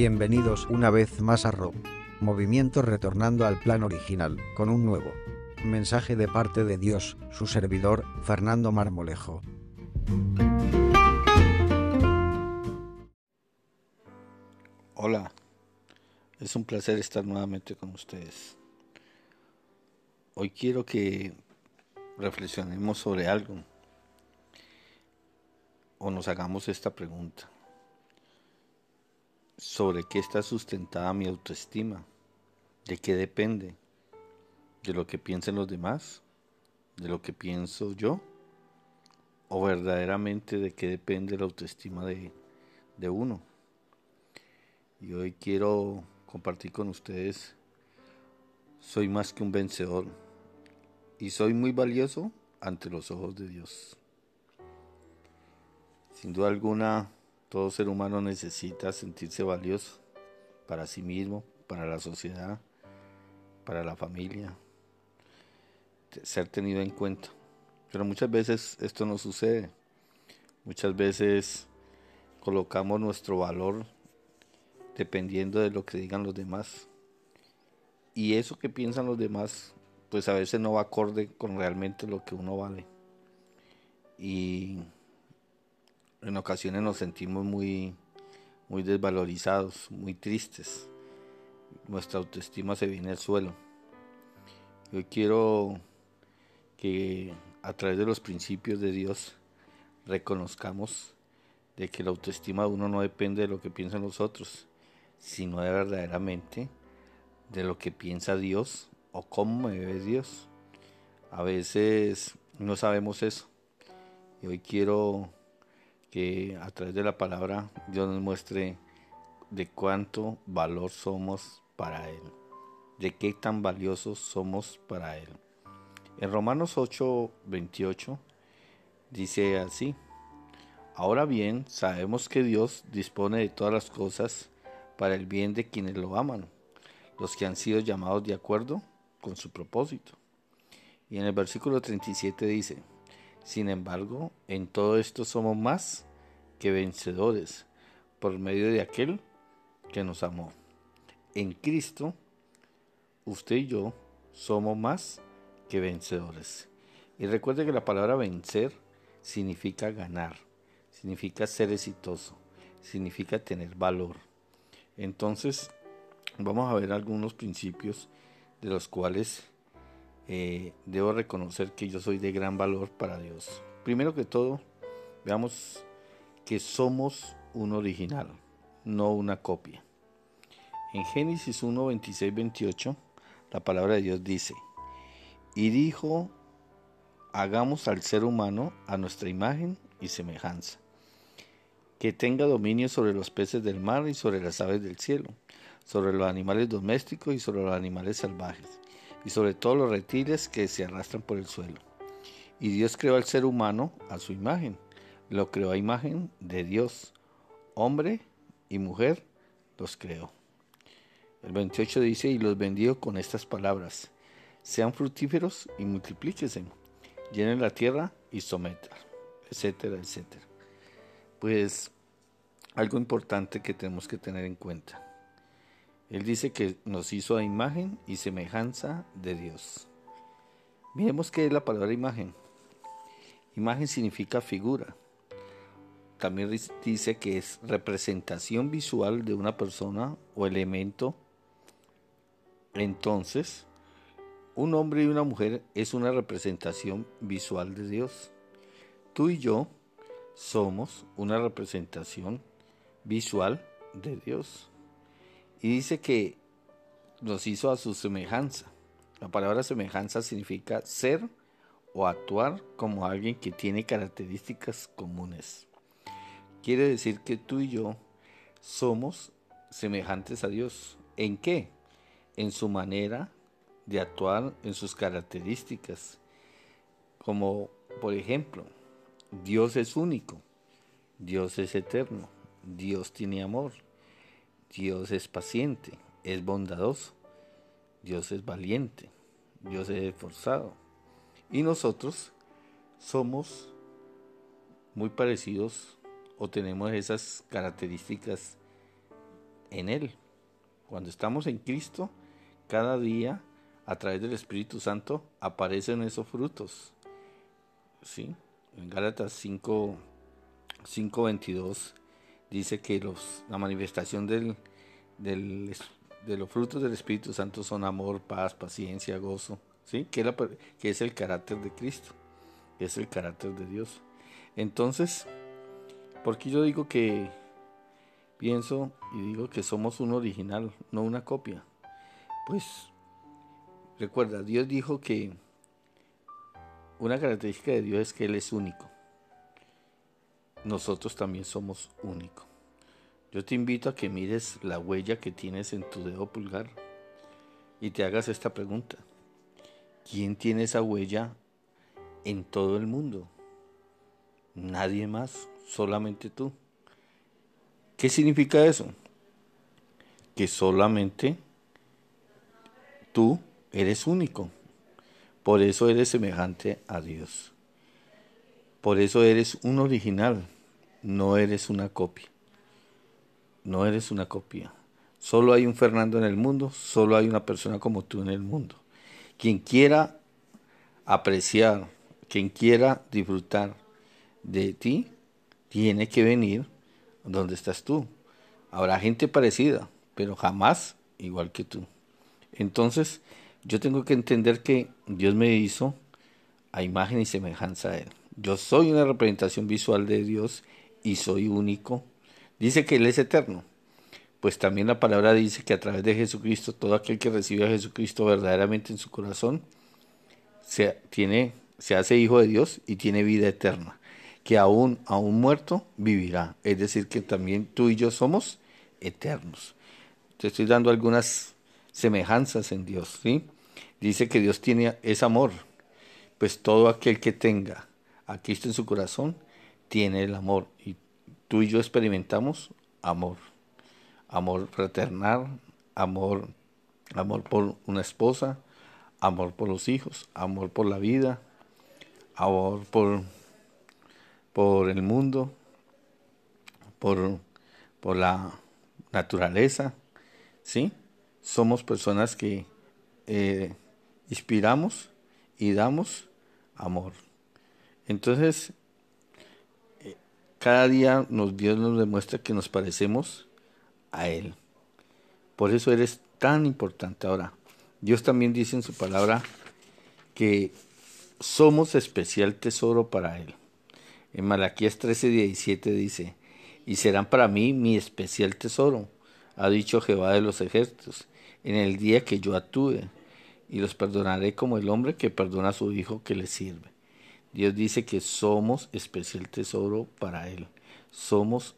Bienvenidos una vez más a RO. Movimiento retornando al plan original, con un nuevo mensaje de parte de Dios, su servidor, Fernando Marmolejo. Hola, es un placer estar nuevamente con ustedes. Hoy quiero que reflexionemos sobre algo o nos hagamos esta pregunta. ¿Sobre qué está sustentada mi autoestima? ¿De qué depende? ¿De lo que piensen los demás? ¿De lo que pienso yo? ¿O verdaderamente de qué depende la autoestima de, de uno? Y hoy quiero compartir con ustedes, soy más que un vencedor y soy muy valioso ante los ojos de Dios. Sin duda alguna, todo ser humano necesita sentirse valioso para sí mismo, para la sociedad, para la familia, ser tenido en cuenta. Pero muchas veces esto no sucede. Muchas veces colocamos nuestro valor dependiendo de lo que digan los demás. Y eso que piensan los demás, pues a veces no va acorde con realmente lo que uno vale. Y en ocasiones nos sentimos muy, muy desvalorizados, muy tristes. Nuestra autoestima se viene al suelo. Yo quiero que a través de los principios de Dios reconozcamos de que la autoestima de uno no depende de lo que piensan los otros, sino de verdaderamente de lo que piensa Dios o cómo me ve Dios. A veces no sabemos eso. Y hoy quiero que a través de la palabra Dios nos muestre de cuánto valor somos para Él, de qué tan valiosos somos para Él. En Romanos 8, 28 dice así, ahora bien sabemos que Dios dispone de todas las cosas para el bien de quienes lo aman, los que han sido llamados de acuerdo con su propósito. Y en el versículo 37 dice, sin embargo, en todo esto somos más que vencedores por medio de aquel que nos amó. En Cristo, usted y yo somos más que vencedores. Y recuerde que la palabra vencer significa ganar, significa ser exitoso, significa tener valor. Entonces, vamos a ver algunos principios de los cuales eh, debo reconocer que yo soy de gran valor para Dios. Primero que todo, veamos que somos un original, no una copia. En Génesis 1, 26, 28, la palabra de Dios dice, y dijo, hagamos al ser humano a nuestra imagen y semejanza que tenga dominio sobre los peces del mar y sobre las aves del cielo, sobre los animales domésticos y sobre los animales salvajes, y sobre todos los reptiles que se arrastran por el suelo. Y Dios creó al ser humano a su imagen, lo creó a imagen de Dios, hombre y mujer los creó. El 28 dice, y los bendijo con estas palabras, sean fructíferos y multiplíquense, llenen la tierra y sometan, etcétera, etcétera pues algo importante que tenemos que tener en cuenta. Él dice que nos hizo a imagen y semejanza de Dios. Miremos qué es la palabra imagen. Imagen significa figura. También dice que es representación visual de una persona o elemento. Entonces, un hombre y una mujer es una representación visual de Dios. Tú y yo somos una representación visual de Dios. Y dice que nos hizo a su semejanza. La palabra semejanza significa ser o actuar como alguien que tiene características comunes. Quiere decir que tú y yo somos semejantes a Dios. ¿En qué? En su manera de actuar, en sus características. Como por ejemplo, Dios es único, Dios es eterno, Dios tiene amor, Dios es paciente, es bondadoso, Dios es valiente, Dios es esforzado. Y nosotros somos muy parecidos o tenemos esas características en Él. Cuando estamos en Cristo, cada día, a través del Espíritu Santo, aparecen esos frutos. ¿Sí? En Gálatas 5, 5.22 dice que los, la manifestación del, de los frutos del Espíritu Santo son amor, paz, paciencia, gozo, ¿sí? que, que es el carácter de Cristo, que es el carácter de Dios. Entonces, porque yo digo que pienso y digo que somos un original, no una copia? Pues recuerda, Dios dijo que una característica de Dios es que Él es único. Nosotros también somos únicos. Yo te invito a que mires la huella que tienes en tu dedo pulgar y te hagas esta pregunta. ¿Quién tiene esa huella en todo el mundo? Nadie más, solamente tú. ¿Qué significa eso? Que solamente tú eres único. Por eso eres semejante a Dios. Por eso eres un original, no eres una copia no eres una copia. Solo hay un Fernando en el mundo, solo hay una persona como tú en el mundo. Quien quiera apreciar, quien quiera disfrutar de ti, tiene que venir donde estás tú. Habrá gente parecida, pero jamás igual que tú. Entonces, yo tengo que entender que Dios me hizo a imagen y semejanza a Él. Yo soy una representación visual de Dios y soy único Dice que Él es eterno. Pues también la palabra dice que a través de Jesucristo, todo aquel que recibe a Jesucristo verdaderamente en su corazón, se, tiene, se hace hijo de Dios y tiene vida eterna. Que aún, aún muerto vivirá. Es decir, que también tú y yo somos eternos. Te estoy dando algunas semejanzas en Dios. ¿sí? Dice que Dios tiene es amor. Pues todo aquel que tenga a Cristo en su corazón tiene el amor. Y tú y yo experimentamos amor, amor fraternal, amor, amor por una esposa, amor por los hijos, amor por la vida, amor por, por el mundo, por, por la naturaleza, ¿sí? Somos personas que eh, inspiramos y damos amor. Entonces, cada día nos, Dios nos demuestra que nos parecemos a Él. Por eso eres tan importante. Ahora, Dios también dice en su palabra que somos especial tesoro para Él. En Malaquías 13, 17 dice, y serán para mí mi especial tesoro, ha dicho Jehová de los ejércitos, en el día que yo actúe, y los perdonaré como el hombre que perdona a su hijo que le sirve. Dios dice que somos especial tesoro para Él. Somos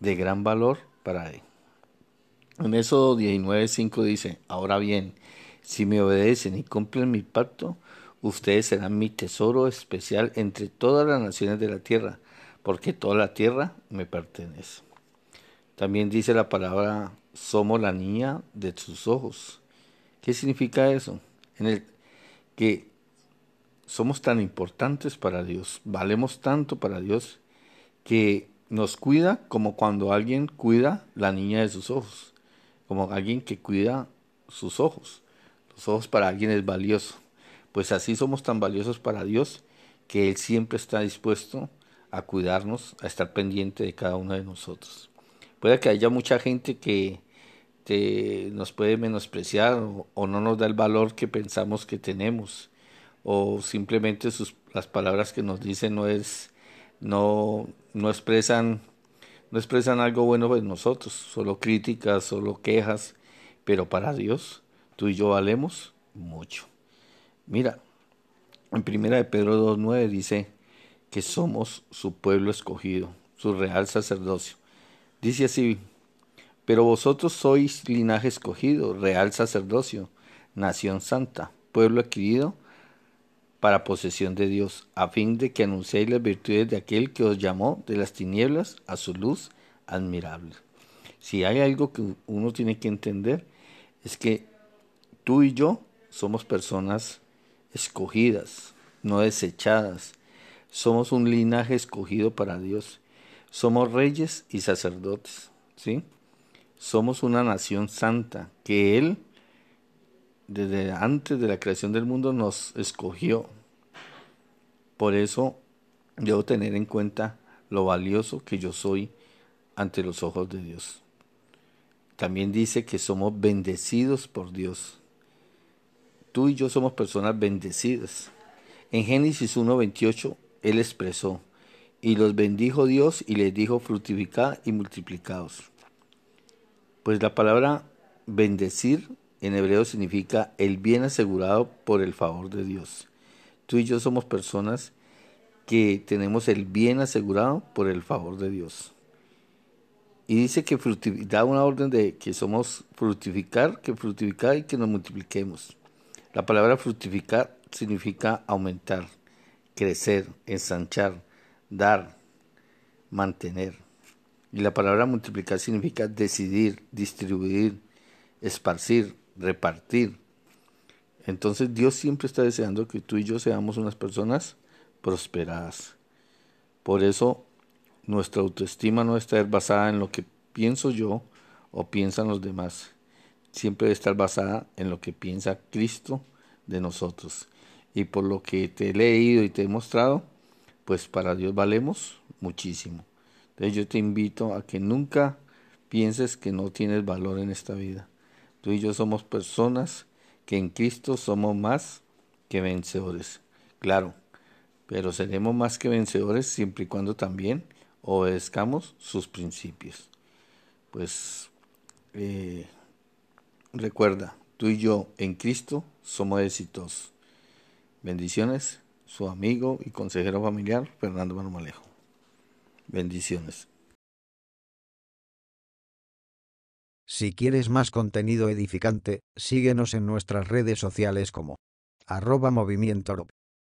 de gran valor para Él. En eso 19.5 dice, ahora bien, si me obedecen y cumplen mi pacto, ustedes serán mi tesoro especial entre todas las naciones de la tierra, porque toda la tierra me pertenece. También dice la palabra, somos la niña de sus ojos. ¿Qué significa eso? En que somos tan importantes para Dios, valemos tanto para Dios, que nos cuida como cuando alguien cuida la niña de sus ojos, como alguien que cuida sus ojos. Los ojos para alguien es valioso. Pues así somos tan valiosos para Dios que Él siempre está dispuesto a cuidarnos, a estar pendiente de cada uno de nosotros. Puede que haya mucha gente que nos puede menospreciar o no nos da el valor que pensamos que tenemos o simplemente sus, las palabras que nos dicen no es no, no expresan no expresan algo bueno de nosotros, solo críticas, solo quejas, pero para Dios tú y yo valemos mucho. Mira, en primera de Pedro 2.9 dice que somos su pueblo escogido, su real sacerdocio. Dice así, pero vosotros sois linaje escogido, real sacerdocio, nación santa, pueblo adquirido para posesión de Dios, a fin de que anunciéis las virtudes de aquel que os llamó de las tinieblas a su luz admirable. Si hay algo que uno tiene que entender, es que tú y yo somos personas escogidas, no desechadas. Somos un linaje escogido para Dios. Somos reyes y sacerdotes, ¿sí? somos una nación santa, que Él, desde antes de la creación del mundo, nos escogió. Por eso debo tener en cuenta lo valioso que yo soy ante los ojos de Dios. También dice que somos bendecidos por Dios. Tú y yo somos personas bendecidas. En Génesis 1.28 Él expresó, y los bendijo Dios y les dijo fructificad y multiplicados. Pues la palabra bendecir en hebreo significa el bien asegurado por el favor de Dios. Tú y yo somos personas que tenemos el bien asegurado por el favor de Dios. Y dice que da una orden de que somos fructificar, que fructificar y que nos multipliquemos. La palabra fructificar significa aumentar, crecer, ensanchar, dar, mantener. Y la palabra multiplicar significa decidir, distribuir, esparcir, repartir. Entonces Dios siempre está deseando que tú y yo seamos unas personas prosperadas. Por eso nuestra autoestima no está basada en lo que pienso yo o piensan los demás. Siempre debe estar basada en lo que piensa Cristo de nosotros. Y por lo que te he leído y te he mostrado, pues para Dios valemos muchísimo. Entonces yo te invito a que nunca pienses que no tienes valor en esta vida. Tú y yo somos personas que en Cristo somos más que vencedores. Claro, pero seremos más que vencedores siempre y cuando también obedezcamos sus principios. Pues eh, recuerda, tú y yo en Cristo somos exitosos. Bendiciones su amigo y consejero familiar Fernando Marmalejo. Bendiciones. Si quieres más contenido edificante, síguenos en nuestras redes sociales como arroba movimiento